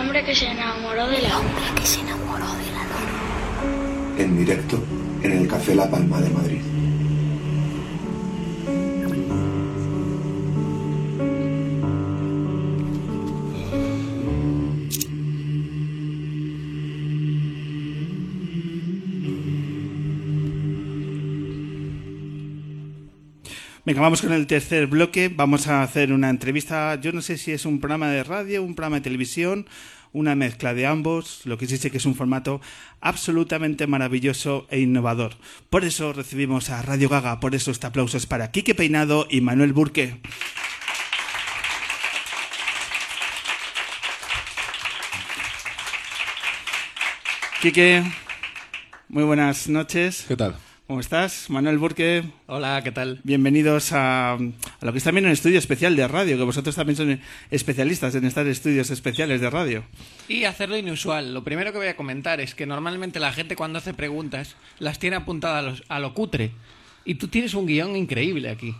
hombre que se enamoró de la hombre que se enamoró de la. En directo en el Café La Palma de Madrid. Vamos con el tercer bloque. Vamos a hacer una entrevista. Yo no sé si es un programa de radio, un programa de televisión, una mezcla de ambos. Lo que sí sé que es un formato absolutamente maravilloso e innovador. Por eso recibimos a Radio Gaga. Por eso este aplauso es para Quique Peinado y Manuel Burque. Quique, muy buenas noches. ¿Qué tal? ¿Cómo estás? Manuel Burque. Hola, ¿qué tal? Bienvenidos a, a, lo que es también un estudio especial de radio, que vosotros también son especialistas en estar estudios especiales de radio. Y hacerlo inusual. Lo primero que voy a comentar es que normalmente la gente cuando hace preguntas las tiene apuntadas a, los, a lo cutre. Y tú tienes un guion increíble aquí.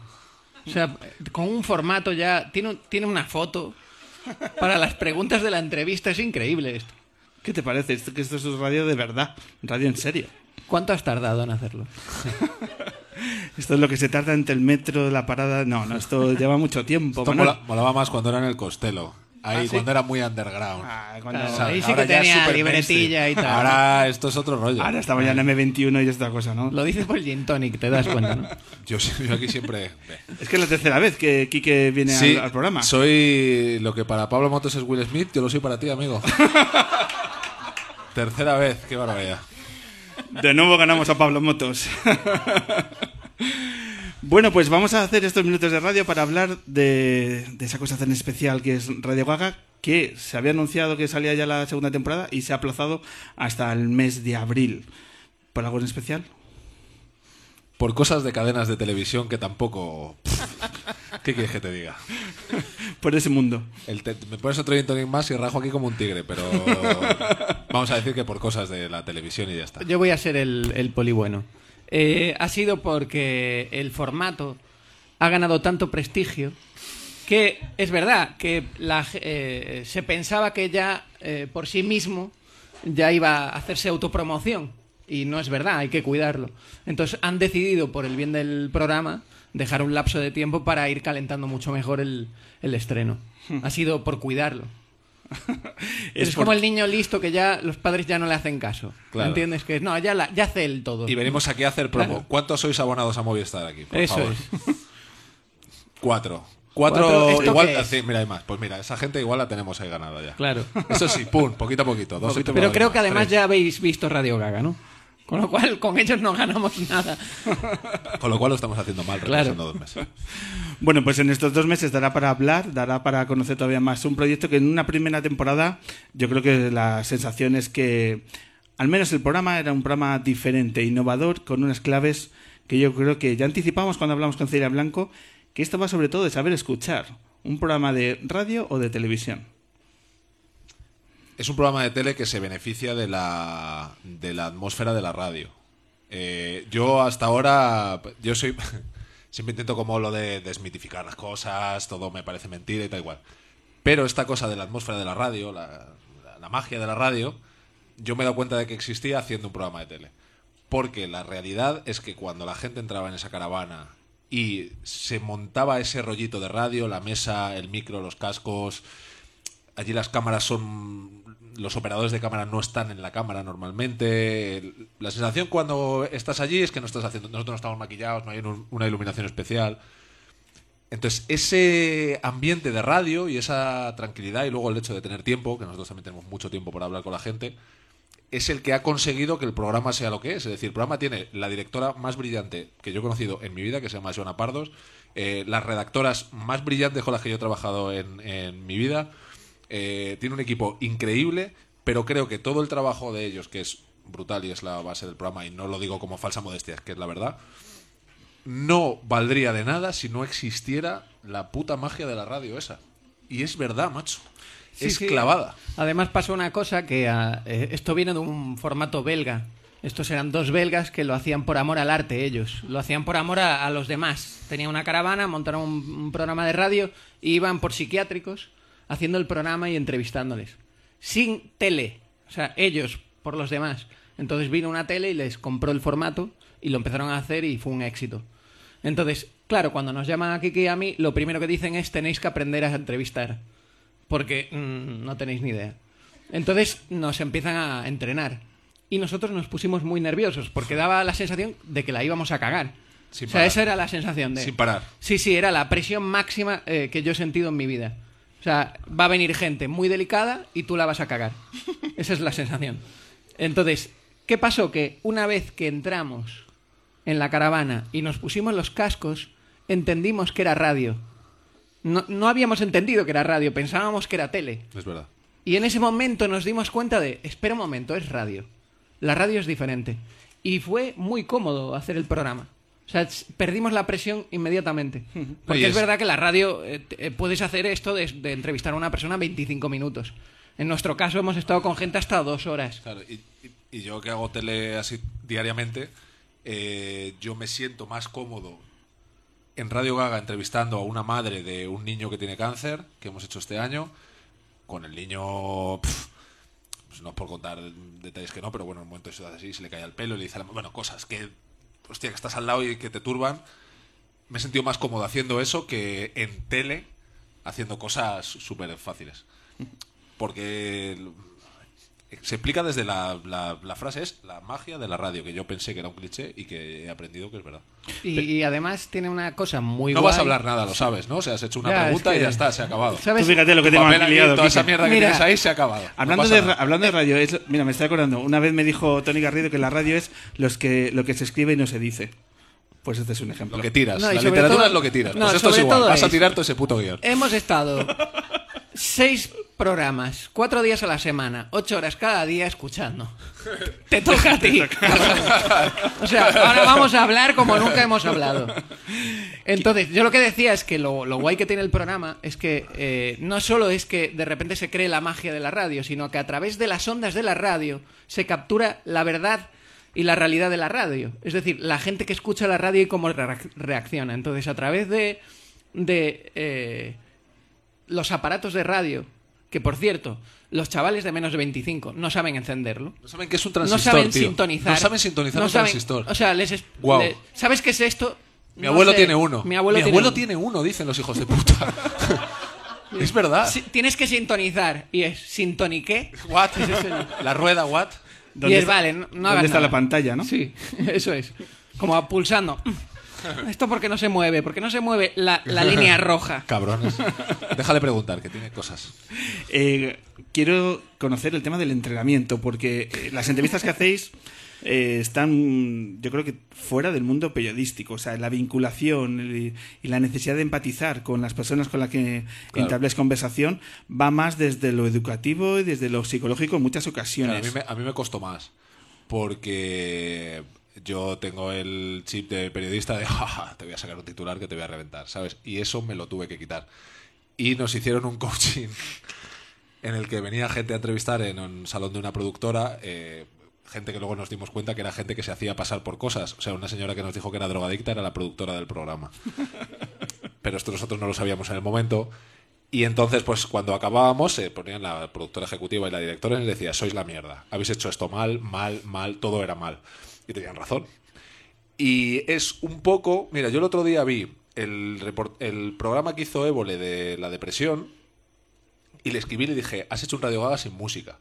O sea, con un formato ya... Tiene, tiene una foto para las preguntas de la entrevista. Es increíble esto. ¿Qué te parece? Que esto es radio de verdad, radio en serio. ¿Cuánto has tardado en hacerlo? esto es lo que se tarda entre el metro, la parada. No, no, esto lleva mucho tiempo. Esto mola, molaba más cuando era en el Costello. Ahí, ¿Ah, sí? cuando era muy underground. Ah, cuando... Claro, ahí sí que tenía libretilla y tal. Ahora esto es otro rollo. Ahora estamos ya en M21 y es otra cosa, ¿no? Lo dices por el gin tonic, te das cuenta, ¿no? Yo, yo aquí siempre... Es que es la tercera vez que Quique viene sí, al, al, programa. soy lo que para Pablo Motos es Will Smith, yo lo soy para ti, amigo. tercera vez, qué barbaridad. De nuevo ganamos a Pablo Motos. bueno, pues vamos a hacer estos minutos de radio para hablar de, esa cosa tan especial que es Radio Gaga, que se había anunciado que salía ya la segunda temporada y se ha aplazado hasta el mes de abril. ¿Por algo en especial? Por cosas de cadenas de televisión que tampoco... ¿Qué quieres que te diga? Por ese mundo. El te... Me pones otro tonic más y rajo aquí como un tigre, pero vamos a decir que por cosas de la televisión y ya está. Yo voy a ser el, el poli bueno. Eh, ha sido porque el formato ha ganado tanto prestigio que es verdad que la, eh, se pensaba que ya eh, por sí mismo ya iba a hacerse autopromoción y no es verdad, hay que cuidarlo. Entonces han decidido, por el bien del programa, dejar un lapso de tiempo para ir calentando mucho mejor el, el estreno. Ha sido por cuidarlo. es, es por... como el niño listo que ya los padres ya no le hacen caso. Claro. ¿Entiendes? Que no, ya, la, ya hace el todo. Y venimos aquí a hacer promo. Claro. ¿Cuántos sois abonados a Movistar aquí? Por Eso favor. es. Cuatro. Cuatro, Cuatro, ¿esto igual, qué es? sí, mira, hay más. Pues mira, esa gente igual la tenemos ahí ganada ya. Claro. Eso sí, pum, poquito a poquito. Dos Pero creo que más, además tres. ya habéis visto Radio Gaga, ¿no? Con lo cual, con ellos no ganamos nada. Con lo cual lo estamos haciendo mal, Claro. dos meses. Bueno, pues en estos dos meses dará para hablar, dará para conocer todavía más un proyecto que en una primera temporada yo creo que la sensación es que al menos el programa era un programa diferente, innovador, con unas claves que yo creo que ya anticipamos cuando hablamos con Celia Blanco, que esto va sobre todo de saber escuchar, un programa de radio o de televisión. Es un programa de tele que se beneficia de la, de la atmósfera de la radio. Eh, yo hasta ahora, yo soy, siempre intento como lo de desmitificar las cosas, todo me parece mentira y tal igual. Pero esta cosa de la atmósfera de la radio, la, la, magia de la radio, yo me he dado cuenta de que existía haciendo un programa de tele. Porque la realidad es que cuando la gente entraba en esa caravana y se montaba ese rollito de radio, la mesa, el micro, los cascos, allí las cámaras son los operadores de cámara no están en la cámara normalmente la sensación cuando estás allí es que no estás haciendo nosotros no estamos maquillados no hay un, una iluminación especial entonces ese ambiente de radio y esa tranquilidad y luego el hecho de tener tiempo que nosotros también tenemos mucho tiempo para hablar con la gente es el que ha conseguido que el programa sea lo que es. Es decir, el programa tiene la directora más brillante que yo he conocido en mi vida, que se llama Joana Pardos, eh, las redactoras más brillantes con las que yo he trabajado en, en mi vida, eh, tiene un equipo increíble, pero creo que todo el trabajo de ellos, que es brutal y es la base del programa, y no lo digo como falsa modestia, es que es la verdad, no valdría de nada si no existiera la puta magia de la radio esa. Y es verdad, macho. Sí, es sí. clavada. Además pasó una cosa que ah, eh, esto viene de un formato belga. Estos eran dos belgas que lo hacían por amor al arte ellos. Lo hacían por amor a, a los demás. Tenían una caravana, montaron un, un programa de radio iban por psiquiátricos haciendo el programa y entrevistándoles. sin tele. O sea, ellos por los demás. Entonces vino una tele y les compró el formato y lo empezaron a hacer y fue un éxito. Entonces, claro, cuando nos llaman a Kiki y a mí, lo primero que dicen es tenéis que aprender a entrevistar. Porque mm, no tenéis ni idea. Entonces nos empiezan a entrenar. Y nosotros nos pusimos muy nerviosos porque daba la sensación de que la íbamos a cagar. Sin o sea, parar. esa era la sensación de... Sin parar. Sí, sí, era la presión máxima eh, que yo he sentido en mi vida. O sea, va a venir gente muy delicada y tú la vas a cagar. Esa es la sensación. Entonces, ¿qué pasó? Que una vez que entramos en la caravana y nos pusimos los cascos, entendimos que era radio. No, no habíamos entendido que era radio, pensábamos que era tele. Es verdad. Y en ese momento nos dimos cuenta de, espera un momento, es radio. La radio es diferente. Y fue muy cómodo hacer el programa. O sea, perdimos la presión inmediatamente. Porque es es- verdad que la radio eh, eh, puedes hacer esto de, de entrevistar a una persona 25 minutos. En nuestro caso hemos estado con gente hasta dos horas. Claro, y, yo que hago tele así diariamente, eh, yo me siento más cómodo en Radio Gaga entrevistando a una madre de un niño que tiene cáncer, que hemos hecho este año, con el niño... pues no es por contar detalles que no, pero bueno, en un momento de ciudad así, se le cae el pelo y le dice... a la- Bueno, cosas que, hostia, que estás al lado y que te turban. Me he sentido más cómodo haciendo eso que en tele haciendo cosas súper fáciles. Porque se explica desde la, la, la frase es la magia de la radio, que yo pensé que era un cliché y que he aprendido que es verdad. Y, y además tiene una cosa muy no guay. vas a hablar nada, lo sabes, ¿no? O sea, has hecho una Ya, pregunta es que- y ya está, se ha acabado. ¿Sabes? Tú fíjate lo que tengo liado. toda esa mierda que Mira. tienes ahí se ha acabado. No Hablando, pasa de, nada. hablando de radio, es, mira, me estoy acordando. Una vez me dijo Tony Garrido que la radio es los que, lo que se escribe y no se dice. Pues este es un ejemplo. Lo que tiras. No, la literatura todo- es lo que tiras. no, pues esto es igual. Vas a tirar todo ese puto guion. Hemos estado seis programas, cuatro días a la semana, ocho horas cada día escuchando. Te toca a ti. o sea, ahora vamos a hablar como nunca hemos hablado. Entonces, yo lo que decía es que lo, lo guay que tiene el programa es que eh, no solo es que de repente se cree la magia de la radio, sino que a través de las ondas de la radio se captura la verdad y la realidad de la radio. Es decir, la gente que escucha la radio y cómo reac- reacciona. Entonces, a través de, de eh, los aparatos de radio, que por cierto, los chavales de menos de 25 no saben encenderlo. No saben qué es un No transistor, saben tío. sintonizar. No saben sintonizar no un saben- transistor. O sea, les es- le- ¿Sabes qué es esto? Mi No abuelo sé. tiene uno. Mi abuelo, tiene, uno. tiene uno, dicen los hijos de puta. es verdad. Tienes que sintonizar. Y es sintoniqué. What? La rueda, what? Y ¿Dónde es está- vale, no, no ¿Dónde hagas está nada. la pantalla, no? Sí, eso es. Como pulsando. Esto porque no se mueve, porque no se mueve la, la línea roja. Cabrones. Déjale preguntar, que tiene cosas. Eh, quiero conocer el tema del entrenamiento, porque eh, las entrevistas que hacéis eh, están, yo creo que fuera del mundo periodístico. O sea, la vinculación y, y la necesidad de empatizar con las personas con las que Claro. entables conversación va más desde lo educativo y desde lo psicológico en muchas Claro, ocasiones. a, mí me, a mí me costó más. Porque yo tengo el chip de periodista de "Ja, ja, te voy a sacar un titular que te voy a reventar, ¿sabes? Y eso me lo tuve que quitar. Y nos hicieron un coaching en el que venía gente a entrevistar en un salón de una productora. eh, gente que luego nos dimos cuenta que era gente que se hacía pasar por cosas. O sea, una señora que nos dijo que era drogadicta era la productora del programa. Pero esto nosotros no lo sabíamos en el momento. Y entonces, pues cuando acabábamos, se ponían la productora ejecutiva y la directora y les decía, sois la mierda, habéis hecho esto mal, mal, mal, todo era mal. Y tenían razón. Y es un poco, mira, yo el otro día vi el, report- el programa que hizo Évole de la depresión y le escribí y le dije, has hecho un Radio Gaga sin música.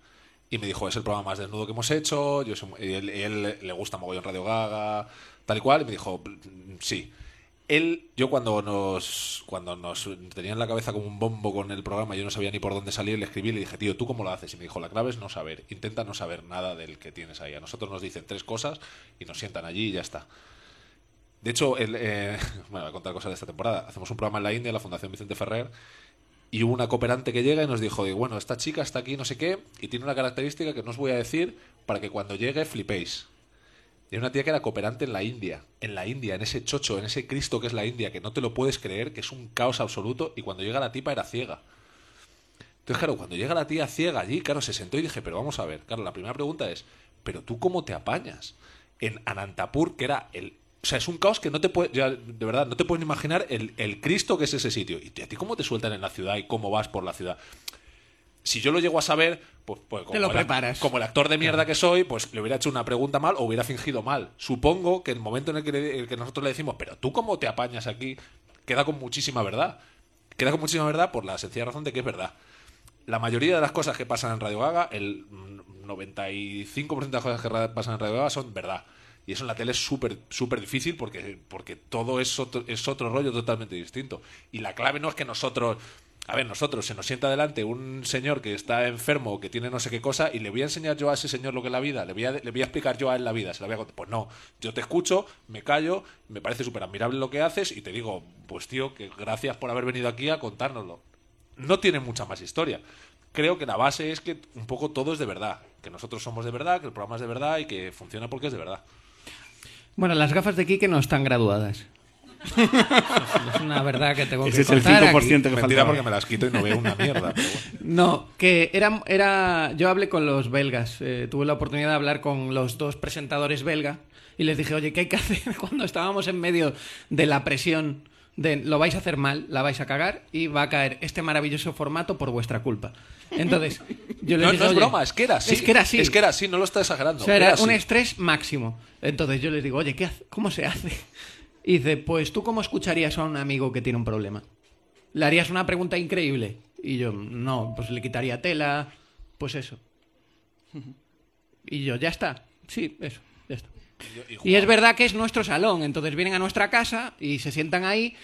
Y me dijo, es el programa más desnudo que hemos hecho, yo y él, él le gusta mogollón Radio Gaga, tal y cual, y me dijo, "Mm, sí. Él, yo cuando nos, cuando nos tenía en la cabeza como un bombo con el programa, yo no sabía ni por dónde salir, le escribí le dije, tío, ¿tú cómo lo haces? Y me dijo, la clave es no saber, intenta no saber nada del que tienes ahí. A nosotros nos dicen tres cosas y nos sientan allí y ya está. De hecho, el, eh, bueno, voy a contar cosas de esta temporada. Hacemos un programa en la India, la Fundación Vicente Ferrer, y hubo una cooperante que llega y nos dijo, bueno, esta chica está aquí, no sé qué, y tiene una característica que no os voy a decir para que cuando llegue flipéis. Y era una tía que era cooperante en la India, en la India, en ese chocho, en ese Cristo que es la India, que no te lo puedes creer, que es un caos absoluto, y cuando llega la tipa era ciega. Entonces, claro, cuando llega la tía ciega allí, claro, se sentó y dije, pero vamos a ver, claro, la primera pregunta es, ¿pero tú cómo te apañas? En Anantapur, que era el... O sea, es un caos que no te puedes, de verdad, no te puedes imaginar el, el Cristo que es ese sitio. ¿Y a ti cómo te sueltan en la ciudad y cómo vas por la ciudad? Si yo lo llego a saber, pues, pues como, Te lo el, preparas. como el actor de mierda que soy, pues le hubiera hecho una pregunta mal o hubiera fingido mal. Supongo que el momento en el que, le- el que nosotros le decimos, pero tú cómo te apañas aquí, queda con muchísima verdad. Queda con muchísima verdad por la sencilla razón de que es verdad. La mayoría de las cosas que pasan en Radio Gaga, el mm, 95% de las cosas que pasan en Radio Gaga son verdad. Y eso en la tele es súper súper difícil porque, porque todo es otro, es otro rollo totalmente distinto. Y la clave no es que nosotros... A ver, nosotros se nos sienta delante un señor que está enfermo o que tiene no sé qué cosa y le voy a enseñar yo a ese señor lo que es la vida, le voy a, le explicar yo a él la vida, se la voy a contar. Pues no, yo te escucho, me callo, me parece súper admirable lo que haces y te digo, pues tío, que gracias por haber venido aquí a contárnoslo no tiene mucha más historia. Creo que la base es que un poco todo es de verdad. Que nosotros somos de verdad, que el programa es de verdad y que funciona porque es de verdad. Bueno, las gafas de Quique no están graduadas. es una verdad que tengo Ese que es el contar 5% aquí. que Mentira faltaba. porque me las quito y no veo una mierda. pero bueno. No, que era, era. Yo hablé con los belgas. eh, tuve la oportunidad de hablar con los dos presentadores belga y les dije, oye, ¿qué hay que hacer cuando estábamos en medio de la presión de lo vais a hacer mal, la vais a cagar y va a caer este maravilloso formato por vuestra culpa? Entonces, yo les No, dije, no es "Oye, broma, es que era así. Es que era así. Es que era así, no lo está exagerando. O sea, era un estrés máximo. Entonces yo les digo, oye, ¿qué hace- ¿cómo se hace? Y dice, pues tú cómo escucharías a un amigo que tiene un problema. ¿Le harías una pregunta increíble? Y yo, no, pues le quitaría tela, pues eso. Y yo, ya está. Sí, eso, ya está. Y es verdad que es nuestro salón, entonces vienen a nuestra casa y se sientan ahí.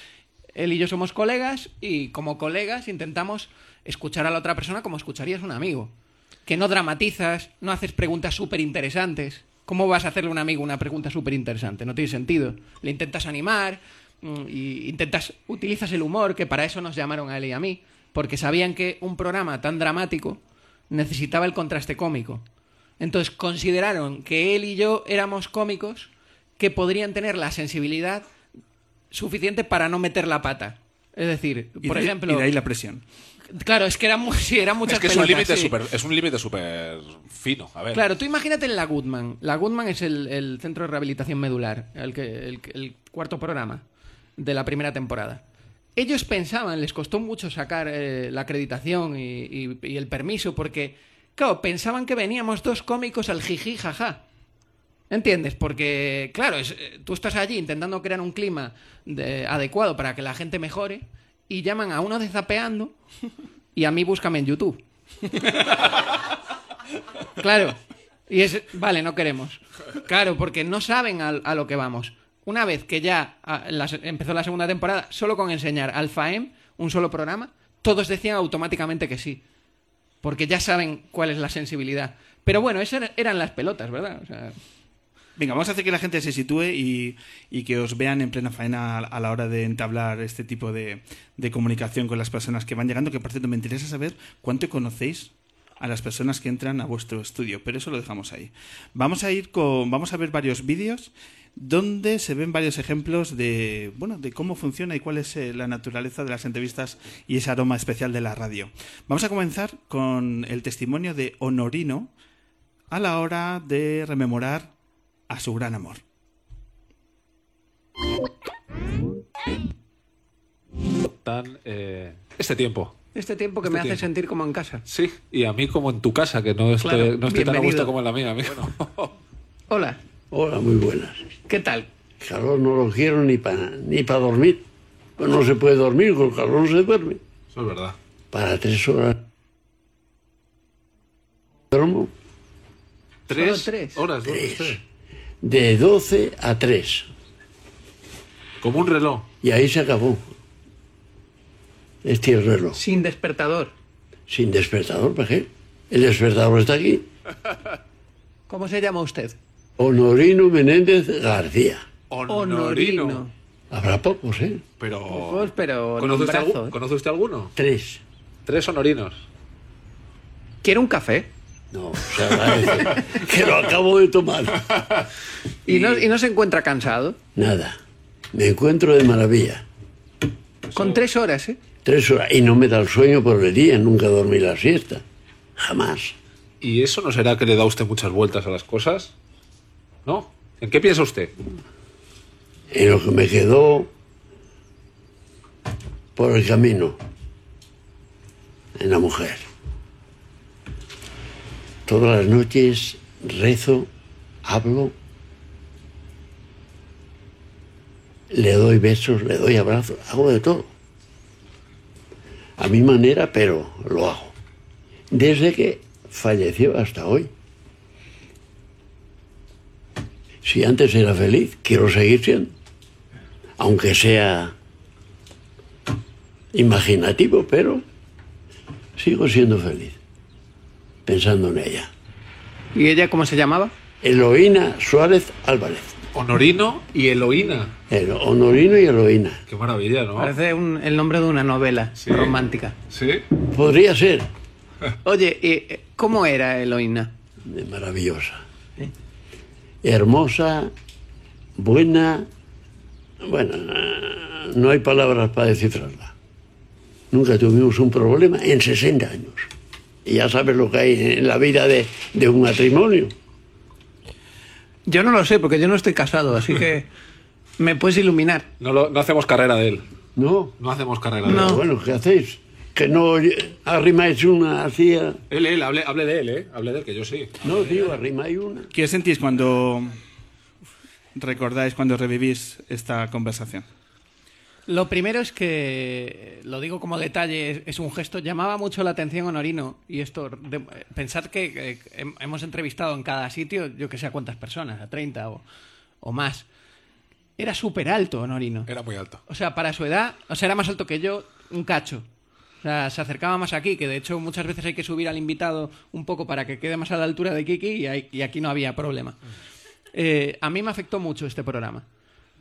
Él y yo somos colegas y como colegas intentamos escuchar a la otra persona como escucharías a un amigo. Que no dramatizas, no haces preguntas súper interesantes. ¿Cómo vas a hacerle a un amigo una pregunta súper interesante? No tiene sentido. Le intentas animar mm, y intentas utilizas el humor, que para eso nos llamaron a él y a mí, porque sabían que un programa tan dramático necesitaba el contraste cómico. Entonces consideraron que él y yo éramos cómicos que podrían tener la sensibilidad suficiente para no meter la pata. Es decir, Y por de- ejemplo, Y de ahí la presión. Claro, es que era mu- sí, eran muchas Es que es un límite sí. súper es un límite súper fino. A ver. Claro, tú imagínate en la Goodman. La Goodman es el, el centro de rehabilitación medular, el, que, el, el cuarto programa de la primera temporada. Ellos pensaban, les costó mucho sacar eh, la acreditación y, y- y el permiso porque, claro, pensaban que veníamos dos cómicos al jiji jaja. ¿Entiendes? Porque, claro, es- eh, tú estás allí intentando crear un clima de- adecuado para que la gente mejore y llaman a uno de zapeando y a mí búscame en YouTube. Claro. Y es, vale, no queremos. Claro, porque no saben al- a, lo que vamos. Una vez que ya ah, empezó la segunda temporada, solo con enseñar Alfa M, un solo programa, todos decían automáticamente que sí. Porque ya saben cuál es la sensibilidad. Pero bueno, esas er- eran las pelotas, ¿verdad? O sea, Venga, vamos a hacer que la gente se sitúe y, que os vean en plena faena a, a la hora de entablar este tipo de, de comunicación con las personas que van llegando. Que por cierto, me interesa saber cuánto conocéis a las personas que entran a vuestro estudio, pero eso lo dejamos ahí. Vamos a ir con, vamos a ver varios vídeos donde se ven varios ejemplos de, bueno, de cómo funciona y cuál es eh, la naturaleza de las entrevistas y ese aroma especial de la radio. Vamos a comenzar con el testimonio de Honorino a la hora de rememorar a su gran amor. Tan, eh, este tiempo. este tiempo que Este me hace sentir como en casa. Sí, y a mí como en tu casa, que no estoy, Claro, no estoy tan a gusto como en la mía, amigo. Hola, Hola, muy buenas. ¿qué tal? Calor no lo quiero ni para ni para dormir. Pues no se puede dormir, con calor no se duerme. Eso es verdad. Para tres horas. Duermo ¿Tres, tres. horas? ¿dónde Tres. De 12 a 3. Como un reloj. Y ahí se acabó. Este es el reloj. Sin despertador. Sin despertador, ¿para qué? El despertador está aquí. ¿Cómo se llama usted? Honorino Menéndez García. Honorino. Habrá pocos, ¿eh? Pero. Pocos, pero ¿Conoce usted, algu- ¿eh? ¿Conoce usted alguno? Tres. Tres honorinos. ¿Quiere un café? No, se agradece. que lo acabo de tomar. ¿Y no, y no se encuentra cansado? Nada. Me encuentro de maravilla. Con tres horas, ¿eh? Tres horas. Y no me da el sueño por el día. Nunca dormí la siesta. Jamás. ¿Y eso no será que le da usted muchas vueltas a las cosas? ¿No? ¿En qué piensa usted? En lo que me quedó por el camino. En la mujer. Todas las noches rezo, hablo, le doy besos, le doy abrazos, hago de todo. A mi manera, pero lo hago. Desde que falleció hasta hoy. Si antes era feliz, quiero seguir siendo. Aunque sea imaginativo, pero sigo siendo feliz, pensando en ella. ¿Y ella cómo se llamaba? Eloína Suárez Álvarez. Honorino y Eloína. El Honorino y Eloína. Qué maravilla, ¿no? Parece un- el nombre de una novela Sí. romántica. Sí. Podría ser Oye, ¿y, eh, ¿cómo era Eloína? maravillosa. Hermosa, buena. Bueno, no hay palabras para descifrarla. Nunca tuvimos un problema en 60 años. Y ya sabes lo que hay en la vida de, de un matrimonio. Yo no lo sé, porque yo no estoy casado, así que me puedes iluminar. No, lo- no hacemos carrera de él. ¿No? No hacemos carrera de No. él. Bueno, ¿qué hacéis? Que no arrimáis una hacia... Él, él, hable, hable de él, ¿eh? Hable de él, que yo sí. No, tío, arrimáis una. ¿Qué sentís cuando recordáis, cuando revivís esta conversación? Lo primero es que, lo digo como detalle, es, es un gesto, llamaba mucho la atención Honorino, y esto, de- pensad que eh, hem- hemos entrevistado en cada sitio, yo que sé a cuántas personas, a 30 o, o más. Era súper alto Honorino. Era muy alto. O sea, para su edad, o sea, era más alto que yo, un cacho. O sea, se acercaba más aquí, que de hecho muchas veces hay que subir al invitado un poco para que quede más a la altura de Kiki y, aquí no había problema. Eh, a mí me afectó mucho este programa,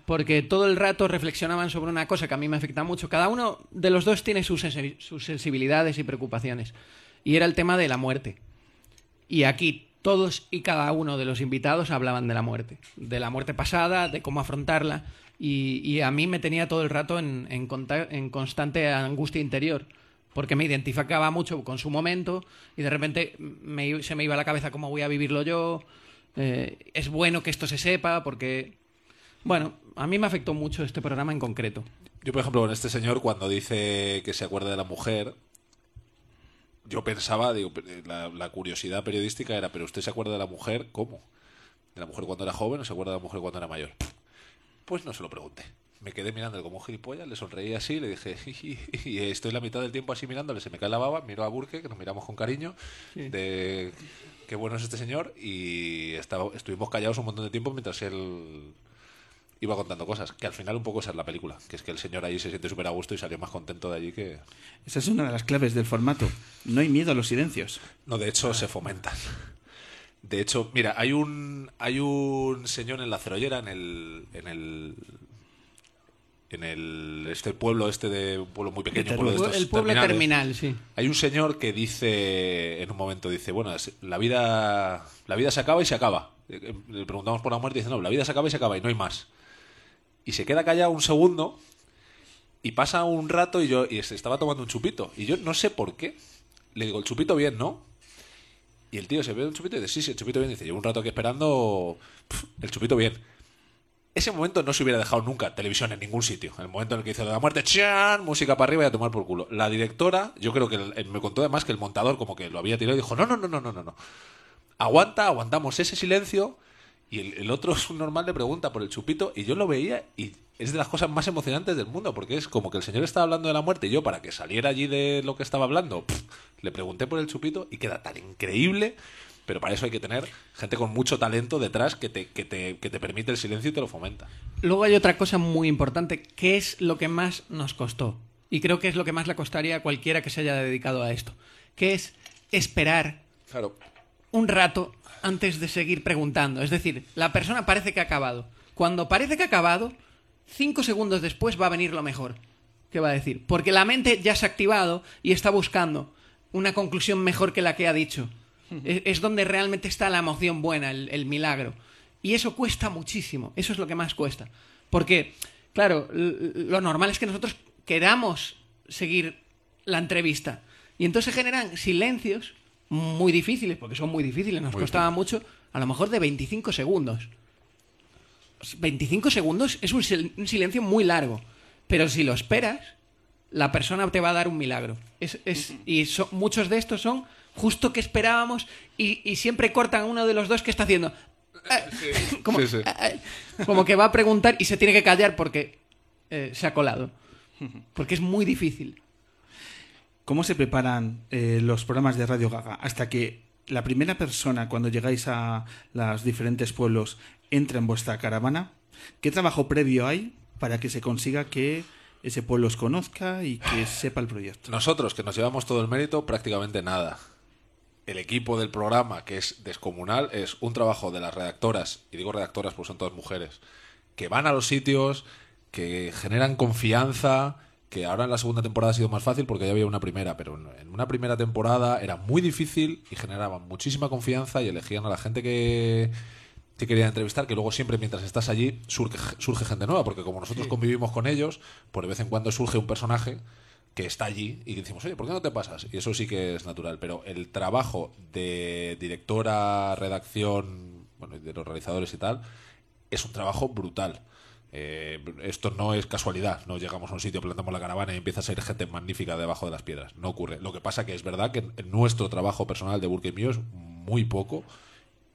porque todo el rato reflexionaban sobre una cosa que a mí me afecta mucho. Cada uno de los dos tiene sus, sensi- sus sensibilidades y preocupaciones. Y era el tema de la muerte. Y aquí todos y cada uno de los invitados hablaban de la muerte, de la muerte pasada, de cómo afrontarla, y, a mí me tenía todo el rato en, constante angustia interior, porque me identificaba mucho con su momento y de repente me se me iba a la cabeza cómo voy a vivirlo yo. eh, es bueno que esto se sepa, porque, bueno, a mí me afectó mucho este programa en concreto. Yo, por ejemplo, con este señor, cuando dice que se acuerda de la mujer, yo pensaba, digo, la, la curiosidad periodística era, pero usted se acuerda de la mujer, ¿cómo? ¿De la mujer cuando era joven o se acuerda de la mujer cuando era mayor? Pues no se lo pregunté. Me quedé mirándole como un gilipollas, le sonreí así, le dije, y estoy la mitad del tiempo así mirándole, se me cae la baba, miro a Burke, que nos miramos con cariño, de qué bueno es este señor, y estaba, estuvimos callados un montón de tiempo mientras él iba contando cosas, que al final un poco esa es la película, que es que el señor ahí se siente súper a gusto y salió más contento de allí que... Esa es una de las claves del formato. No hay miedo a los silencios. No, de hecho se fomentan. De hecho, mira, hay un hay un señor en la cerollera, en el en el en el este pueblo este de un pueblo muy pequeño, un pueblo de estos el pueblo terminal, sí. Hay un señor que dice en un momento dice, bueno, la vida la vida se acaba y se acaba. Le preguntamos por la muerte y dice, "No, la vida se acaba y se acaba y no hay más." Y se queda callado un segundo y pasa un rato y yo y se estaba tomando un chupito y yo no sé por qué. Le digo, "El chupito bien, ¿no?" Y el tío se ve un chupito y dice, sí, sí, el chupito bien. Dice, llevo un rato aquí esperando el chupito bien. Ese momento no se hubiera dejado nunca televisión en ningún sitio. El momento en el que hizo la muerte, ¡chan! música para arriba y a tomar por culo. La directora, yo creo que me contó además que el montador como que lo había tirado y dijo, no, no, no, no, no, no. Aguanta, aguantamos ese silencio y el, el otro normal le pregunta por el chupito y yo lo veía y es de las cosas más emocionantes del mundo porque es como que el señor estaba hablando de la muerte y yo para que saliera allí de lo que estaba hablando le pregunté por el chupito y queda tan increíble pero para eso hay que tener gente con mucho talento detrás que te, que te, que te permite el silencio y te lo fomenta. Luego hay otra cosa muy importante, que es lo que más nos costó. Y creo que es lo que más le costaría a cualquiera que se haya dedicado a esto. Que es esperar Claro. un rato antes de seguir preguntando. Es decir, la persona parece que ha acabado. Cuando parece que ha acabado, cinco segundos después va a venir lo mejor. ¿Qué va a decir? Porque la mente ya se ha activado y está buscando una conclusión mejor que la que ha dicho. Es, es donde realmente está la emoción buena, el, el milagro. Y eso cuesta muchísimo. Eso es lo que más cuesta. Porque, claro, lo normal es que nosotros queramos seguir la entrevista. Y entonces se generan silencios muy difíciles, porque son muy difíciles, nos costaba mucho, a lo mejor de 25 segundos. 25 segundos es un, sil- un silencio muy largo, pero si lo esperas, la persona te va a dar un milagro. Es, es- y so- muchos de estos son justo que esperábamos y, y siempre cortan a uno de los dos que está haciendo. Como, sí, sí. eh, como que va a preguntar y se tiene que callar porque eh, se ha colado. Porque es muy difícil. ¿Cómo se preparan eh, los programas de Radio Gaga hasta que la primera persona, cuando llegáis a los diferentes pueblos, entra en vuestra caravana? ¿Qué trabajo previo hay para que se consiga que ese pueblo os conozca y que sepa el proyecto? Nosotros, que nos llevamos todo el mérito, prácticamente nada. El equipo del programa, que es descomunal, es un trabajo de las redactoras, y digo redactoras porque son todas mujeres, que van a los sitios, que generan confianza, que ahora en la segunda temporada ha sido más fácil porque ya había una primera, pero en- una primera temporada era muy difícil y generaban muchísima confianza y elegían a la gente que, que querían entrevistar, que luego siempre mientras estás allí surge, surge gente nueva, porque como nosotros convivimos con ellos, por de vez en cuando surge un personaje que está allí y que decimos, oye, ¿por qué no te pasas? Y eso sí que es natural, pero el trabajo de directora, redacción, bueno, de los realizadores y tal, es un trabajo brutal. Eh, esto no es casualidad, no llegamos a un sitio, plantamos la caravana y empieza a ser gente magnífica debajo de las piedras. No ocurre. Lo que pasa que es verdad que nuestro trabajo personal de Burke y mío es muy poco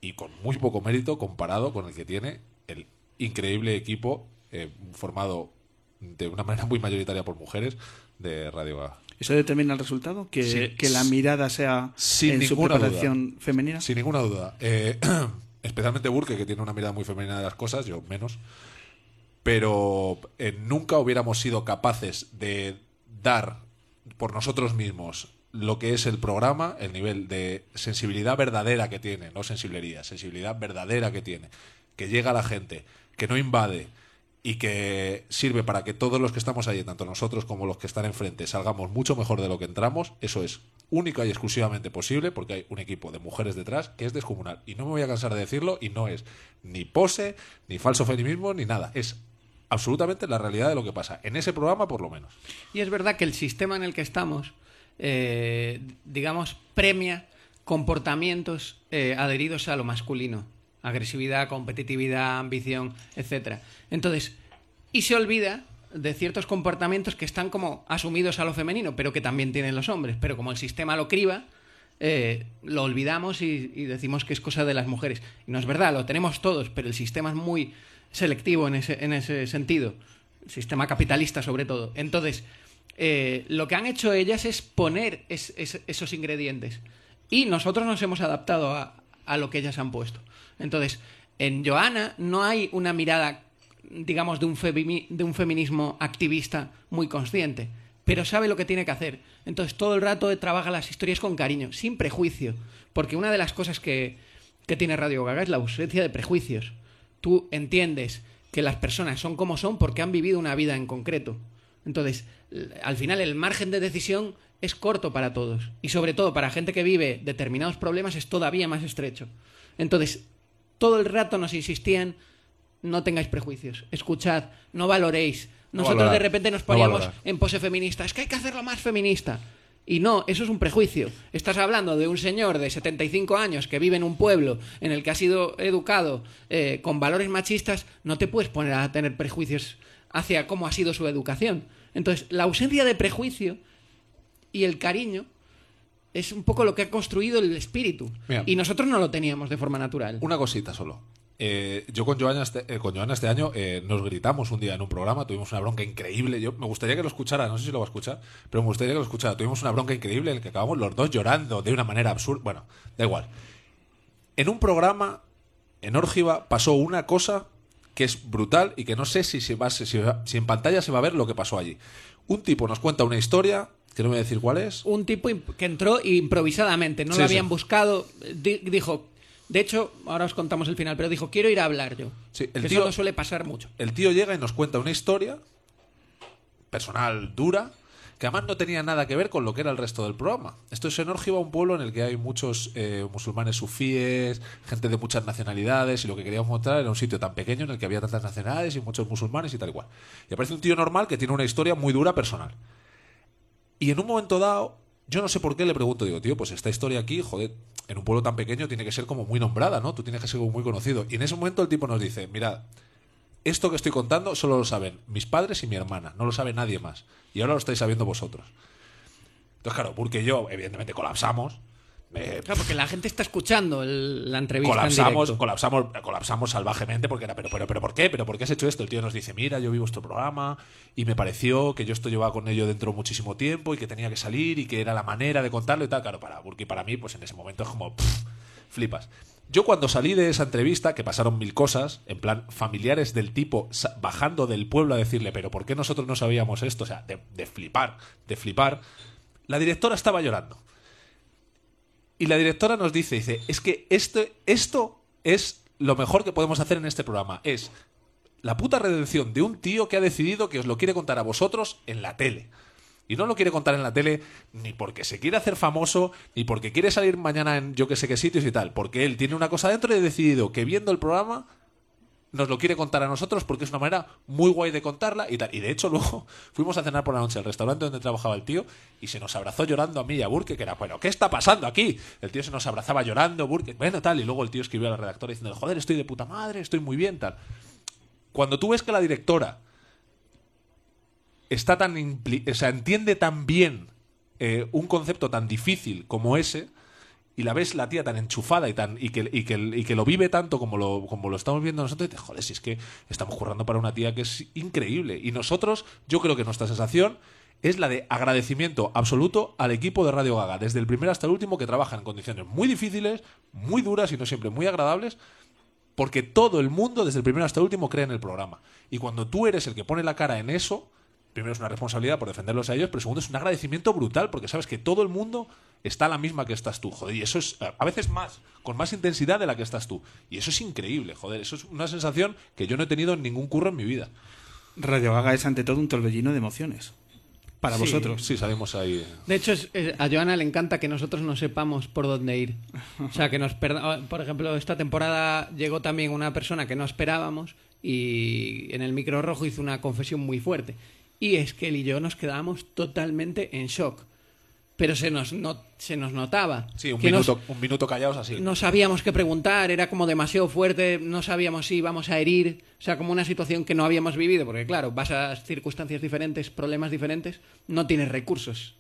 y con muy poco mérito comparado con el que tiene el increíble equipo eh, formado de una manera muy mayoritaria por mujeres de Radio Gaga. ¿Eso determina el resultado? ¿Que, Sí. que la mirada sea Sin en su ninguna preparación femenina? Sin ninguna duda. Eh, especialmente Burke, que tiene una mirada muy femenina de las cosas, yo menos. Pero eh, nunca hubiéramos sido capaces de dar por nosotros mismos lo que es el programa, el nivel de sensibilidad verdadera que tiene, no sensiblería, sensibilidad verdadera que tiene, que llega a la gente, que no invade y que sirve para que todos los que estamos ahí, tanto nosotros como los que están enfrente, salgamos mucho mejor de lo que entramos, eso es única y exclusivamente posible porque hay un equipo de mujeres detrás que es descomunal. Y no me voy a cansar de decirlo y no es ni pose, ni falso feminismo, ni nada. Es absolutamente la realidad de lo que pasa. En ese programa, por lo menos. Y es verdad que el sistema en el que estamos, eh, digamos, premia comportamientos eh, adheridos a lo masculino. Agresividad, competitividad, ambición, etcétera. Entonces, y se olvida de ciertos comportamientos que están como asumidos a lo femenino, pero que también tienen los hombres. Pero como el sistema lo criba, eh, lo olvidamos y decimos que es cosa de las mujeres. Y no es verdad, lo tenemos todos, pero el sistema es muy selectivo en ese, en ese sentido. Sistema capitalista sobre todo. Entonces, eh, lo que han hecho ellas es poner es- es- esos ingredientes. Y nosotros nos hemos adaptado a, a lo que ellas han puesto. Entonces, en Joana no hay una mirada, digamos, de un, de un feminismo activista muy consciente, pero sabe lo que tiene que hacer. Entonces, todo el rato trabaja las historias con cariño, sin prejuicio. Porque una de las cosas que, que tiene Radio Gaga es la ausencia de prejuicios. Tú entiendes que las personas son como son porque han vivido una vida en concreto. Entonces, al final el margen de decisión es corto para todos. Y sobre todo para gente que vive determinados problemas es todavía más estrecho. Entonces, todo el rato nos insistían, no tengáis prejuicios, escuchad, no valoréis. No Nosotros valorar, de repente nos no poníamos en pose feminista, es que hay que hacerlo más feminista. Y no, eso es un prejuicio. Estás hablando de un señor de 75 años que vive en un pueblo en el que ha sido educado eh, con valores machistas, no te puedes poner a tener prejuicios hacia cómo ha sido su educación. Entonces, la ausencia de prejuicio y el cariño es un poco lo que ha construido el espíritu. Mira. Y nosotros no lo teníamos de forma natural. Una cosita solo. Eh, yo con Joana este, eh, con Joana este año eh, nos gritamos un día en un programa, tuvimos una bronca increíble. Yo me gustaría que lo escuchara, no sé si lo va a escuchar, pero me gustaría que lo escuchara. Tuvimos una bronca increíble en la que acabamos los dos llorando de una manera absurda. Bueno, da igual. En un programa en Órgiva pasó una cosa que es brutal y que no sé si, se va, si, en pantalla se va a ver lo que pasó allí. Un tipo nos cuenta una historia, que no voy a decir cuál es. Un tipo que entró improvisadamente, no Sí, lo habían sí. buscado. Di- dijo, de hecho, ahora os contamos el final, pero dijo, quiero ir a hablar yo. Sí, el Que tío- eso no suele pasar mucho. El tío llega y nos cuenta una historia personal dura que además no tenía nada que ver con lo que era el resto del programa. Esto es en Órgiva, un pueblo en el que hay muchos eh, musulmanes sufíes, gente de muchas nacionalidades, y lo que queríamos mostrar era un sitio tan pequeño en el que había tantas nacionalidades y muchos musulmanes y tal y cual. Y aparece un tío normal que tiene una historia muy dura personal. Y en un momento dado, yo no sé por qué le pregunto, digo, tío, pues esta historia aquí, joder, en un pueblo tan pequeño tiene que ser como muy nombrada, ¿no? Tú tienes que ser como muy conocido. Y en ese momento el tipo nos dice, mirad, esto que estoy contando solo lo saben mis padres y mi hermana, no lo sabe nadie más. Y ahora lo estáis sabiendo vosotros. Entonces, claro, porque yo, evidentemente, colapsamos. Eh, Claro, porque la gente está escuchando el- la entrevista en colapsamos, colapsamos, colapsamos salvajemente porque era, pero, pero, pero, ¿por qué? ¿Pero por qué has hecho esto? El tío nos dice, mira, yo vi vuestro programa y me pareció que yo esto llevaba con ello dentro muchísimo tiempo y que tenía que salir y que era la manera de contarlo y tal. Claro, para Burki para mí, pues en ese momento es como, pff, flipas. Yo cuando salí de esa entrevista, que pasaron mil cosas, en plan, familiares del tipo bajando del pueblo a decirle, pero ¿por qué nosotros no sabíamos esto? O sea, de, de flipar, de flipar. La directora estaba llorando. Y la directora nos dice, dice, es que esto, esto es lo mejor que podemos hacer en este programa. Es la puta redención de un tío que ha decidido que os lo quiere contar a vosotros en la tele. Y no lo quiere contar en la tele ni porque se quiere hacer famoso, ni porque quiere salir mañana en yo que sé qué sitios y tal. Porque él tiene una cosa dentro y ha decidido que viendo el programa nos lo quiere contar a nosotros porque es una manera muy guay de contarla y tal. Y de hecho luego fuimos a cenar por la noche al restaurante donde trabajaba el tío y se nos abrazó llorando a mí y a Burke, que era, bueno, ¿qué está pasando aquí? El tío se nos abrazaba llorando, Burke, bueno, tal. Y luego el tío escribió a la redactora diciendo, joder, estoy de puta madre, estoy muy bien, tal. Cuando tú ves que la directora está tan o sea, entiende tan bien eh, un concepto tan difícil como ese y la ves la tía tan enchufada y tan y que, y que, y que lo vive tanto como lo, como lo estamos viendo nosotros, y te joder, si es que estamos currando para una tía que es increíble. Y nosotros, yo creo que nuestra sensación es la de agradecimiento absoluto al equipo de Radio Gaga, desde el primero hasta el último, que trabaja en condiciones muy difíciles, muy duras y no siempre muy agradables, porque todo el mundo, desde el primero hasta el último, cree en el programa. Y cuando tú eres el que pone la cara en eso, primero es una responsabilidad por defenderlos a ellos, pero segundo es un agradecimiento brutal, porque sabes que todo el mundo está a la misma que estás tú, joder, y eso es a veces más, con más intensidad de la que estás tú. Y eso es increíble, joder, eso es una sensación que yo no he tenido en ningún curro en mi vida. Radio Gaga es ante todo un torbellino de emociones. Para Sí. vosotros. Sí, salimos ahí. De hecho, es- es- a Joana le encanta que nosotros no sepamos por dónde ir. O sea, que nos perda- Por ejemplo, esta temporada llegó también una persona que no esperábamos y en el micro rojo hizo una confesión muy fuerte. Y es que él y yo nos quedábamos totalmente en shock. Pero se nos, no- se nos notaba. Sí, un que nos- minuto, un minuto callados así. no sabíamos qué preguntar, era como demasiado fuerte, no sabíamos si íbamos a herir, o sea, como una situación que no habíamos vivido, porque claro, vas a circunstancias diferentes, problemas diferentes, no tienes recursos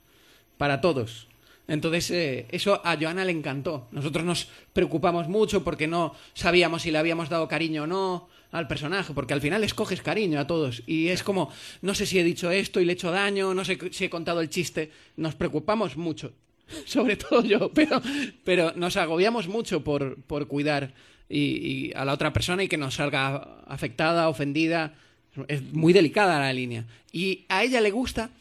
para todos. Entonces, eh, eso a Joana le encantó. Nosotros nos preocupamos mucho porque no sabíamos si le habíamos dado cariño o no al personaje, porque al final escoges cariño a todos. Y es como, no sé si he dicho esto y le he hecho daño, no sé si he contado el chiste. Nos preocupamos mucho, sobre todo yo, pero, pero nos agobiamos mucho por, por cuidar y, y a la otra persona y que nos salga afectada, ofendida. Es muy delicada la línea. Y a ella le gusta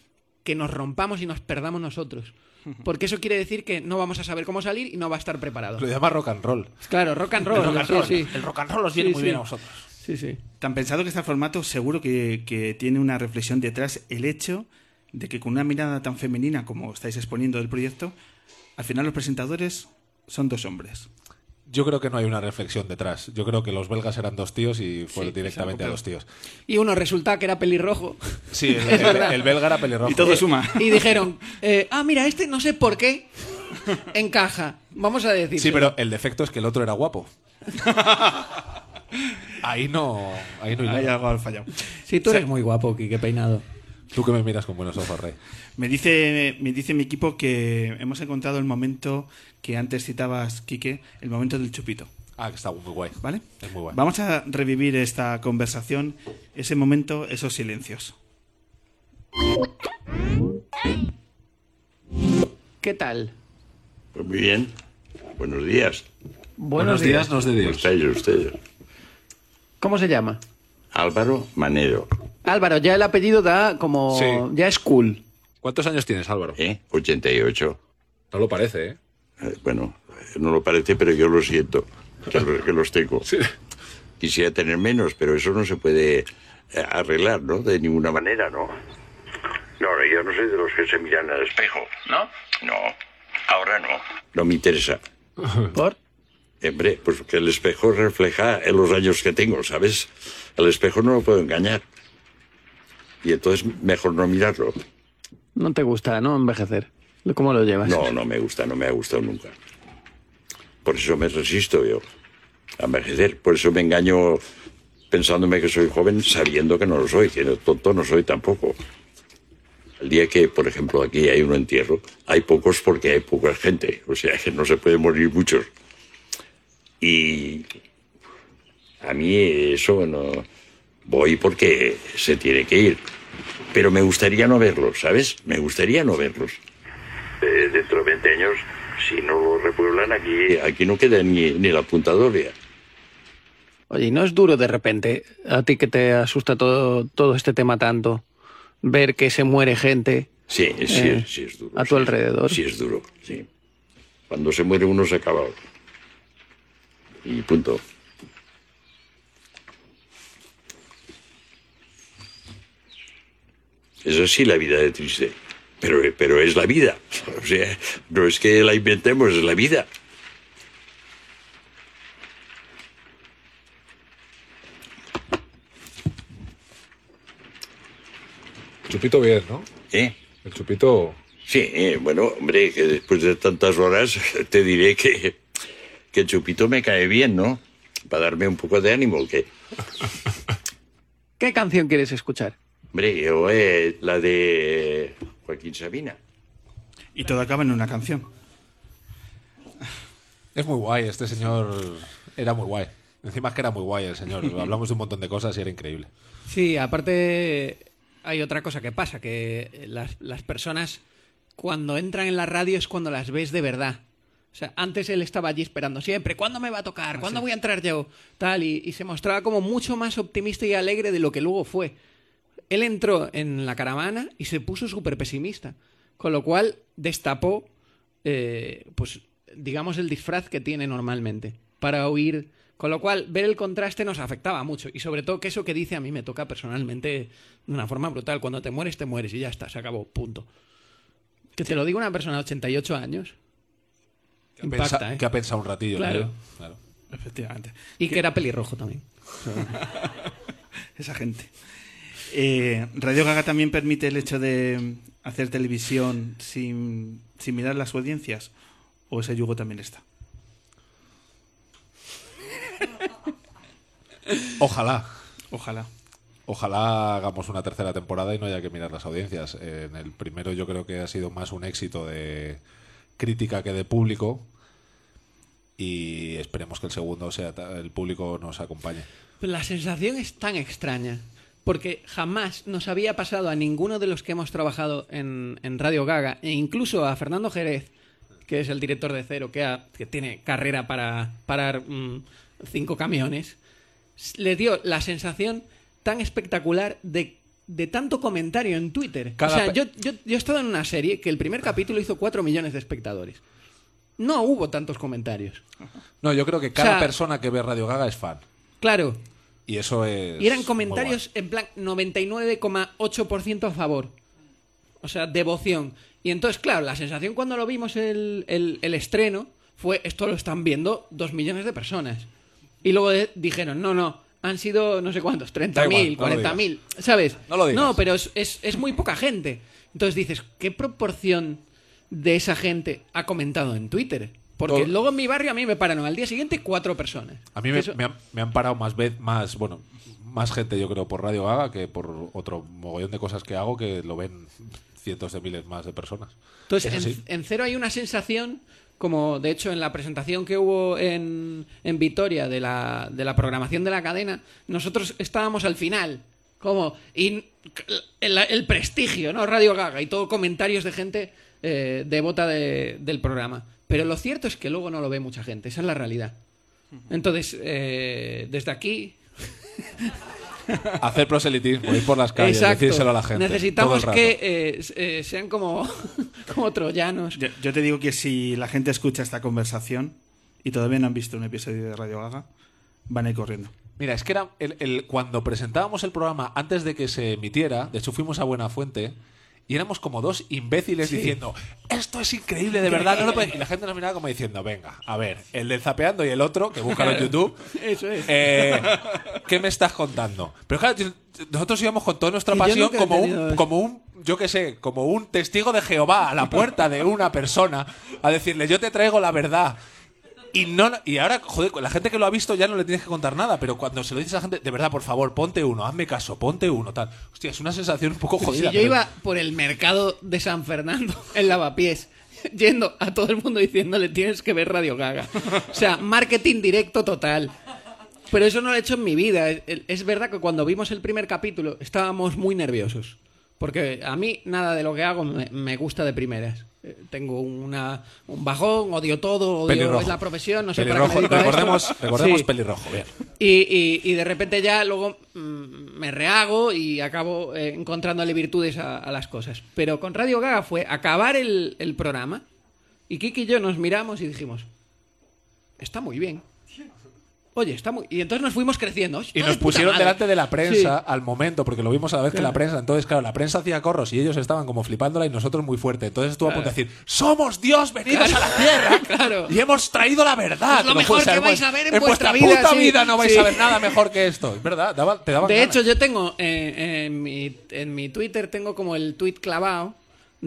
que nos rompamos y nos perdamos nosotros. Porque eso quiere decir que no vamos a saber cómo salir y no va a estar preparado. Lo llama rock and roll. Claro, rock and roll. El rock and sí, roll. sí. El rock and roll os viene Sí, muy sí. bien a vosotros. Sí, sí. Tan pensado que este formato seguro que, que tiene una reflexión detrás el hecho de que con una mirada tan femenina como estáis exponiendo del proyecto, al final los presentadores son dos hombres. Yo creo que no hay una reflexión detrás. Yo creo que los belgas eran dos tíos y fue Sí, directamente a dos tíos. Y uno resulta que era pelirrojo. Sí, el, el- el belga era pelirrojo. Y todo suma. Y dijeron, eh, ah, mira, este no sé por qué encaja. Vamos a decir. Sí, pero el defecto es que el otro era guapo. Ahí no, ahí no hay Hay algo al fallado. Sí, tú eres muy guapo, Kike Peinado. Tú que me miras con buenos ojos, Rey. Me dice, me dice mi equipo que hemos encontrado el momento que antes citabas, Quique, el momento del chupito. Ah, que está muy guay. ¿Vale? Es muy guay. Vamos a revivir esta conversación, ese momento, esos silencios. ¿Qué tal? Pues muy bien. Buenos días. Buenos, días. nos de ¿Cómo Dios. estáis ustedes? ¿Cómo se llama? Álvaro Manero, Álvaro, ya el apellido da como... Sí. Ya es cool. ¿Cuántos años tienes, Álvaro? ¿eh? 88. No lo parece, ¿eh? Eh, bueno, no lo parece, pero yo lo siento, que, que los tengo. Quisiera tener menos, pero eso no se puede eh, arreglar, ¿no? De ninguna manera, ¿no? No, no, yo no soy de los que se miran al espejo. ¿No? No, ahora no. No me interesa. ¿Por? Hombre, pues que el espejo refleja en los años que tengo, ¿sabes? El espejo no lo puedo engañar. Y entonces mejor no mirarlo. No te gusta, ¿no? Envejecer. ¿Cómo lo llevas? No, no me gusta, no me ha gustado nunca. Por eso me resisto yo a envejecer. Por eso me engaño pensándome que soy joven sabiendo que no lo soy, que no- tonto no soy tampoco. El día que, por ejemplo, aquí hay un entierro, hay pocos porque hay poca gente, o sea que no se pueden morir muchos. Y a mí eso no voy porque se tiene que ir. Pero me gustaría no verlos, ¿sabes? Me gustaría no verlos. Eh, dentro de 20 años, si no lo repueblan, aquí, aquí no queda ni, ni la puntadoria. Oye, ¿y no es duro de repente, a ti que te asusta todo, todo este tema tanto, ver que se muere gente Sí, sí, Eh, sí es duro. a tu sí. alrededor. Sí es duro, sí. Cuando se muere uno se acaba. Y punto. Es así la vida de triste. Pero, pero es la vida. O sea, no es que la inventemos, es la vida. Chupito bien, ¿no? ¿Eh? El chupito... Sí, eh, bueno, hombre, que después de tantas horas te diré que, que chupito me cae bien, ¿no? Para darme un poco de ánimo, que, ¿Qué canción quieres escuchar? hombre, yo, eh, la de Joaquín Sabina. Y todo acaba en una canción. Es muy guay, este señor era muy guay. Encima es que era muy guay el señor. Hablamos de un montón de cosas y era increíble. Sí, aparte hay otra cosa que pasa, que las, las personas cuando entran en la radio es cuando las ves de verdad. O sea, antes él estaba allí esperando siempre, ¿cuándo me va a tocar? ¿Cuándo voy a entrar yo? Tal, y, y se mostraba como mucho más optimista y alegre de lo que luego fue. Él entró en la caravana y se puso súper pesimista, con lo cual destapó, eh, pues, digamos, el disfraz que tiene normalmente para huir. Con lo cual, ver el contraste nos afectaba mucho. Y sobre todo que eso que dice a mí me toca personalmente de una forma brutal. Cuando te mueres, te mueres y ya está, se acabó, punto. Que te lo diga una persona de 88 años. Que ha, Impacta, pensa- ¿eh? que ha pensado un ratillo. Claro. ¿no? Claro. Efectivamente. Y que era pelirrojo también. Esa gente. Eh, Radio Gaga también permite el hecho de hacer televisión sin, sin mirar las audiencias. ¿O ese yugo también está? Ojalá. Ojalá. Ojalá hagamos una tercera temporada y no haya que mirar las audiencias. En el primero yo creo que ha sido más un éxito de crítica que de público. Y esperemos que el segundo sea el público nos acompañe. La sensación es tan extraña. Porque jamás nos había pasado a ninguno de los que hemos trabajado en, Radio Gaga, e incluso a Fernando Jerez, que es el director de Cero, que, tiene carrera para parar mm, cinco camiones, le dio la sensación tan espectacular de, de tanto comentario en Twitter. Cada o sea, yo, yo, yo he estado en una serie que el primer capítulo hizo cuatro millones de espectadores. No hubo tantos comentarios. No, yo creo que cada O sea- persona que ve Radio Gaga es fan. Claro, Y eso es. Y eran comentarios en plan 99,8% a favor. O sea, devoción. Y entonces, claro, la sensación cuando lo vimos el, el- el estreno fue esto lo están viendo dos millones de personas. Y luego de- dijeron, no, no, han sido no sé cuántos, 30.000, igual, no lo 40.000, ¿sabes? No lo digas. No, pero es, es- es muy poca gente. Entonces dices, ¿qué proporción de esa gente ha comentado en Twitter? Porque Todo- luego en mi barrio a mí me pararon al día siguiente cuatro personas. A mí me, eso- me han, me han parado más vez, más, bueno, más gente yo creo por Radio Gaga que por otro mogollón de cosas que hago que lo ven cientos de miles más de personas. Entonces, en cero hay una sensación, como de hecho en la presentación que hubo en, en Vitoria de la, de la programación de la cadena, nosotros estábamos al final, como y el, el prestigio, ¿no? Radio Gaga y todo comentarios de gente eh, devota de- del programa. Pero lo cierto es que luego no lo ve mucha gente, esa es la realidad. Entonces, eh, desde aquí, Hacer proselitismo, ir por las calles, exacto, decírselo a la gente. necesitamos que eh, eh, sean como, como troyanos. Yo, yo te digo que si la gente escucha esta conversación y todavía no han visto un episodio de Radio Gaga, van a ir corriendo. Mira, es que era el, el- cuando presentábamos el programa antes de que se emitiera, de hecho fuimos a Buena Fuente y éramos como dos imbéciles diciendo esto es increíble, de verdad, no lo puede-". Y la gente nos miraba como diciendo, venga, a ver, el del zapeando y el otro, que búscalo en YouTube. Eso es. eh, ¿Qué me estás contando? Pero claro, nosotros íbamos con toda nuestra pasión como un, eso. como un, yo qué sé, como un testigo de Jehová a la puerta de una persona a decirle, yo te traigo la verdad. Y, no, y ahora, joder, la gente que lo ha visto ya no le tienes que contar nada, pero cuando se lo dices a la gente, de verdad, por favor, ponte uno, hazme caso, ponte uno, tal. Hostia, es una sensación un poco Si jodida. yo pero- iba por el mercado de San Fernando en lavapiés, yendo a todo el mundo diciéndole tienes que ver Radio Gaga. O sea, marketing directo total. Pero eso no lo he hecho en mi vida. Es- verdad que cuando vimos el primer capítulo estábamos muy nerviosos. Porque a mí nada de lo que hago me gusta de primeras. Tengo una, un bajón, odio todo, odio Pelirrojo. es la profesión, no sé para qué me a esto. recordemos, recordemos Sí. pelirrojo, bien. Y, y- y de repente ya luego mm, me rehago y acabo eh, encontrándole virtudes a, a las cosas. Pero con Radio Gaga fue acabar el, el programa y Kiki y yo nos miramos y dijimos, está muy bien. Oye, está muy... Y entonces nos fuimos creciendo. Y nos pusieron madre. delante de la prensa Sí. al momento, porque lo vimos a la vez que la prensa. Entonces, claro, la prensa hacía corros y ellos estaban como flipándola y nosotros muy fuerte. Entonces estuvo a punto de decir: ¡Somos Dios venidos a la tierra! Claro. Y hemos traído la verdad. Es lo mejor que vais a ver en en vuestra vuestra vida, puta sí. vida no vais Sí. a ver nada mejor que esto. Es verdad, te daban De ganas. hecho, yo tengo eh, en, mi, en mi Twitter tengo como el tweet clavado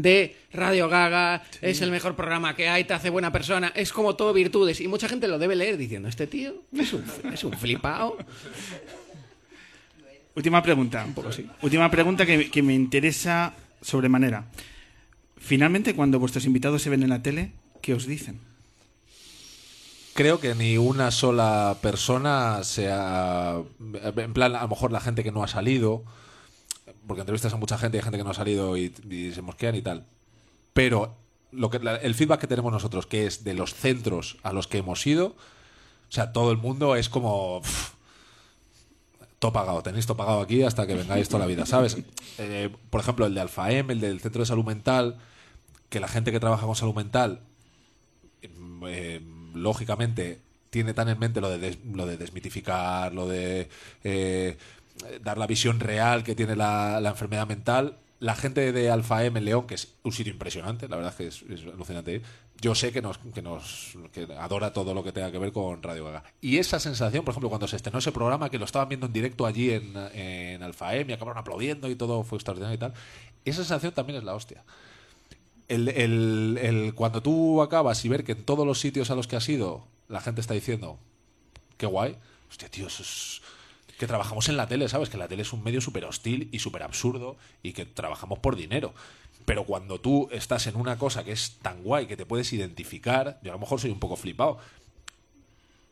de Radio Gaga, es el mejor programa que hay, te hace buena persona, es como todo virtudes. Y mucha gente lo debe leer diciendo, este tío es un, es un flipao. Última pregunta. Última pregunta que, que me interesa sobremanera. Finalmente, cuando vuestros invitados se ven en la tele, ¿qué os dicen? creo que ni una sola persona sea. En plan, a lo mejor la gente que no ha salido. Porque entrevistas a mucha gente y hay gente que no ha salido y, y se mosquean y tal. Pero lo que, la- el feedback que tenemos nosotros, que es de los centros a los que hemos ido, o sea, todo el mundo es como. pff, todo pagado, tenéis todo pagado aquí hasta que vengáis toda la vida, ¿sabes? Eh, por ejemplo, el de Alfaem, el del Centro de Salud Mental, que la gente que trabaja con salud mental eh, lógicamente tiene tan en mente lo de, des- lo de desmitificar, lo de eh, dar la visión real que tiene la, enfermedad mental. La gente de Alfa M en León, que es un sitio impresionante, la verdad es que es, alucinante yo sé que nos, que nos adora todo lo que tenga que ver con Radio Gaga. Y esa sensación, por ejemplo, cuando se estrenó ese programa, que lo estaban viendo en directo allí en, en Alfa M y acabaron aplaudiendo y todo fue extraordinario y tal, esa sensación también es la hostia el, el- el- cuando tú acabas y ver que en todos los sitios a los que has ido la gente está diciendo qué guay, hostia, tío, eso es que trabajamos en la tele, ¿sabes? Que la tele es un medio súper hostil y súper absurdo y que trabajamos por dinero. Pero cuando tú estás en una cosa que es tan guay que te puedes identificar, yo a lo mejor soy un poco flipado,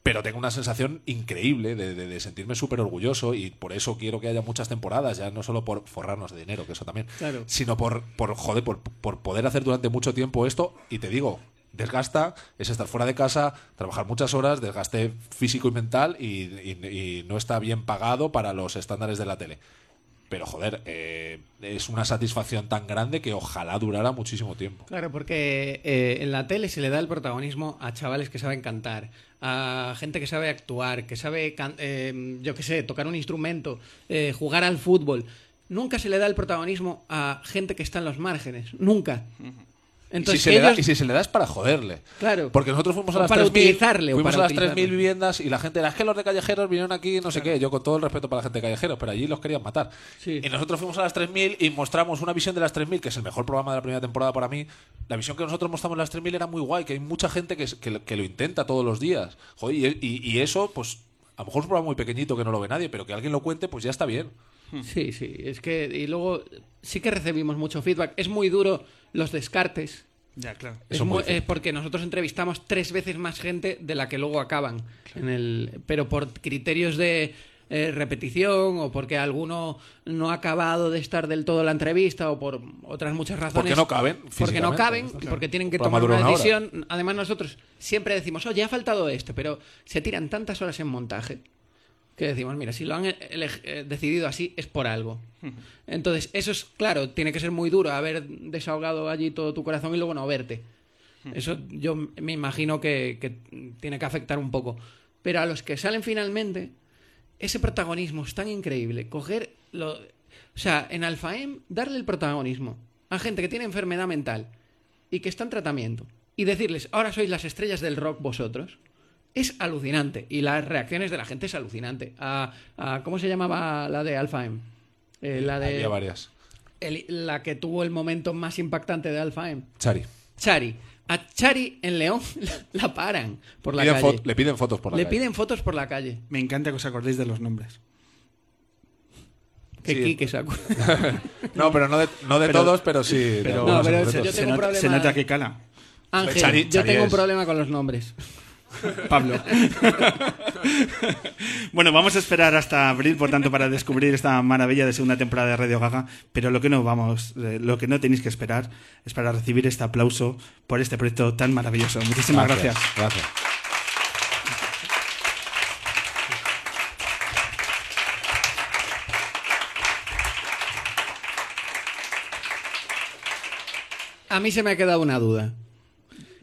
pero tengo una sensación increíble de, de- de sentirme súper orgulloso y por eso quiero que haya muchas temporadas, ya no solo por forrarnos de dinero, que eso también, Claro. sino por, por joder, por, por poder hacer durante mucho tiempo esto y te digo, desgasta, es estar fuera de casa, trabajar muchas horas, desgaste físico y mental y, y- y no está bien pagado para los estándares de la tele. Pero joder, eh, es una satisfacción tan grande que ojalá durara muchísimo tiempo. Claro, porque eh, en la tele se le da el protagonismo a chavales que saben cantar, a gente que sabe actuar, que sabe, can- eh, yo qué sé, tocar un instrumento, eh, jugar al fútbol. Nunca se le da el protagonismo a gente que está en los márgenes. Nunca. Entonces, y, si se que le da, ellos- y si se le da es para joderle. Claro. Porque nosotros fuimos a las para 3.000 utilizarle, o fuimos para a las 3.000 utilizarle. viviendas y la gente era, es que los de callejeros vinieron aquí, no sé qué. Yo con todo el respeto para la gente de callejeros, pero allí los querían matar. Sí. Y nosotros fuimos a las 3.000 y mostramos una visión de las 3.000, que es el mejor programa de la primera temporada para mí. La visión que nosotros mostramos en las 3.000 era muy guay, que hay mucha gente que, que, lo- que lo intenta todos los días. Joder, y, y- y eso, pues, a lo mejor es un programa muy pequeñito que no lo ve nadie, pero que alguien lo cuente, pues ya está bien. Sí, sí, es que y luego sí que recibimos mucho feedback. Es muy duro los descartes. Ya, claro. Es muy eh, porque nosotros entrevistamos tres veces más gente de la que luego acaban. En el, pero por criterios de eh, repetición o porque alguno no ha acabado de estar del todo en la entrevista o por otras muchas razones. Porque no caben Porque no caben y porque tienen que tomar una una decisión. Además nosotros siempre decimos, oye, ha faltado esto, pero se tiran tantas horas en montaje que decimos, mira, si lo han ele- eh, decidido así es por algo. Entonces, eso es claro, tiene que ser muy duro haber desahogado allí todo tu corazón y luego no verte. Eso yo me imagino que, que tiene que afectar un poco. Pero a los que salen finalmente, ese protagonismo es tan increíble. Coger lo. O sea, en Alfaem, darle el protagonismo a gente que tiene enfermedad mental y que está en tratamiento y decirles, ahora sois las estrellas del rock vosotros, es alucinante. Y las reacciones de la gente es alucinante. A, a- ¿Cómo se llamaba la de Alfaem? Eh, la de. Había varias. el- la que tuvo el momento más impactante de Alfaem. Chari. Chari. A Chari en León la paran por la Piden calle. le piden fotos por la Le calle. piden fotos por la calle. Me encanta que os acordéis de los nombres. Que Sí. Quique se acu- No, pero no de, no de Pero- todos, pero sí. pero- No, pero yo. Se, tengo un se problema- nota que cala. Ángel, Chari- yo Chari tengo un problema con los nombres. Pablo. bueno, vamos a esperar hasta abril, por tanto, para descubrir esta maravilla de segunda temporada de Radio Gaga. Pero lo que no vamos, eh, lo que no tenéis que esperar es para recibir este aplauso por este proyecto tan maravilloso. Muchísimas gracias. Gracias. A mí se me ha quedado una duda.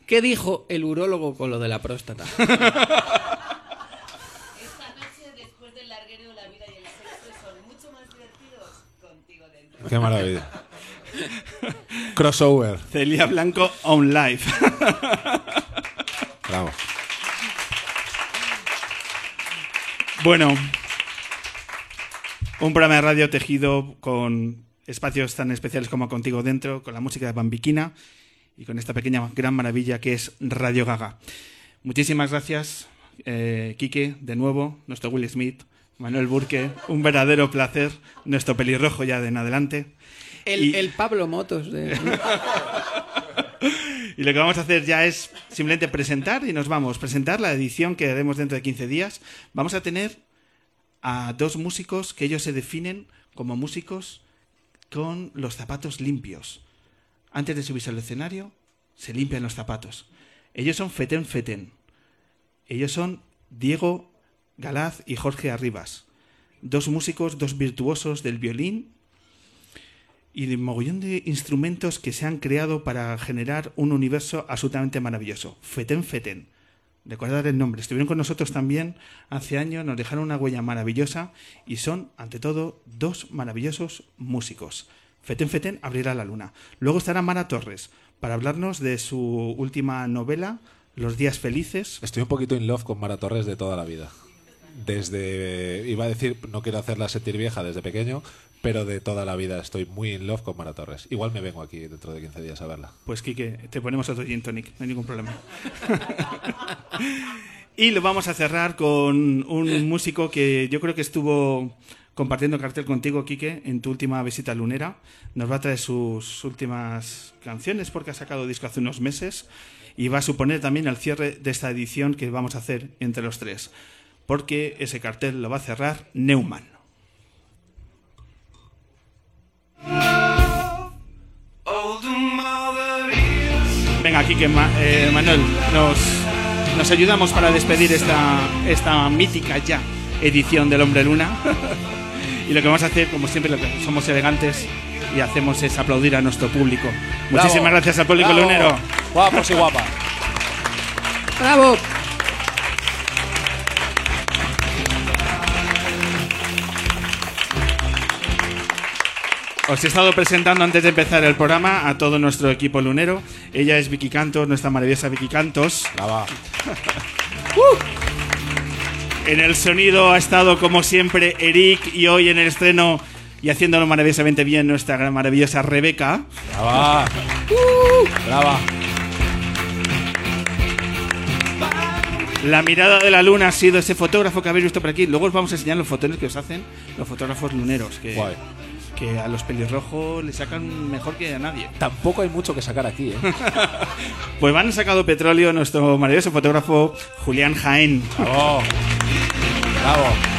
¿Qué dijo el urólogo con lo de la próstata? Esta noche, después del larguero, la vida y el sexo son mucho más divertidos contigo dentro. Qué maravilla. Crossover. Celia Blanco on live. Bravo. Bueno, un programa de radio tejido con espacios tan especiales como Contigo Dentro, con la música de Bambiquina y con esta pequeña gran maravilla que es Radio Gaga. Muchísimas gracias, eh, Quique, de nuevo, nuestro Will Smith, Manuel Burke, un verdadero placer, nuestro pelirrojo ya de en adelante. El, Y- el Pablo Motos de... Y lo que vamos a hacer ya es simplemente presentar y nos vamos. Presentar la edición que haremos dentro de 15 días. Vamos a tener a dos músicos que ellos se definen como músicos con los zapatos limpios. Antes de subirse al escenario, se limpian los zapatos. Ellos son Feten Feten. Ellos son Diego Galaz y Jorge Arribas. Dos músicos, dos virtuosos del violín y de mogollón de instrumentos que se han creado para generar un universo absolutamente maravilloso. Feten Feten. Recordar el nombre. Estuvieron con nosotros también hace años, nos dejaron una huella maravillosa y son, ante todo, dos maravillosos músicos. Feten Feten abrirá la luna. Luego estará Mara Torres para hablarnos de su última novela, Los días felices. Estoy un poquito in love con Mara Torres de toda la vida. Desde, iba a decir, no quiero hacerla sentir vieja desde pequeño, pero de toda la vida estoy muy in love con Mara Torres. Igual me vengo aquí dentro de 15 días a verla. Pues Quique, te ponemos otro gin tonic, no hay ningún problema. y lo vamos a cerrar con un músico que yo creo que estuvo compartiendo cartel contigo, Quique, en tu última visita lunera. Nos va a traer sus últimas canciones porque ha sacado disco hace unos meses y va a suponer también el cierre de esta edición que vamos a hacer entre los tres. Porque ese cartel lo va a cerrar Neumann. Venga, Quique, eh, Manuel, nos, nos ayudamos para despedir esta, esta mítica ya edición del Hombre Luna. y lo que vamos a hacer, como siempre, lo que somos elegantes y hacemos es aplaudir a nuestro público. Muchísimas gracias al público Bravo. lunero. Guapos y guapas. ¡Bravo! Os he estado presentando antes de empezar el programa a todo nuestro equipo lunero. Ella es Vicky Cantos, nuestra maravillosa Vicky Cantos. Brava. En el sonido ha estado, como siempre, Eric y hoy en el estreno y haciéndolo maravillosamente bien nuestra gran maravillosa Rebeca. Brava. Brava. La mirada de la luna ha sido ese fotógrafo que habéis visto por aquí. Luego os vamos a enseñar los fotones que os hacen los fotógrafos luneros, que, Guay. Que a los pelirrojos le sacan mejor que a nadie. Tampoco hay mucho que sacar aquí, ¿eh? Pues van sacado petróleo nuestro maravilloso fotógrafo Julián Jaén. Bravo. Bravo.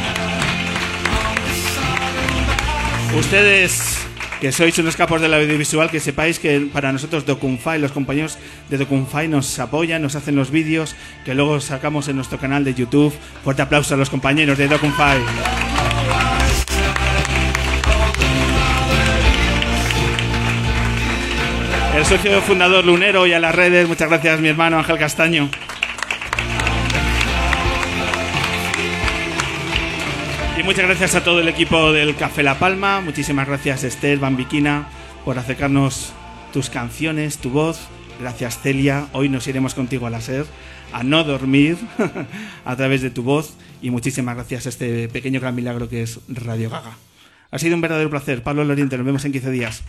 Ustedes que sois unos capos del audiovisual, que sepáis que para nosotros Docunfy, los compañeros de Docunfy nos apoyan, nos hacen los vídeos que luego sacamos en nuestro canal de YouTube. Fuerte aplauso a los compañeros de Docunfy. El socio fundador lunero y a las redes, muchas gracias mi hermano Ángel Castaño. Y muchas gracias a todo el equipo del Café La Palma. Muchísimas gracias Esther Bambiquina por acercarnos tus canciones, tu voz. Gracias Celia. Hoy nos iremos contigo a la SER a no dormir a través de tu voz. Y muchísimas gracias a este pequeño gran milagro que es Radio Gaga. Ha sido un verdadero placer. Pablo Loriente, nos vemos en 15 días.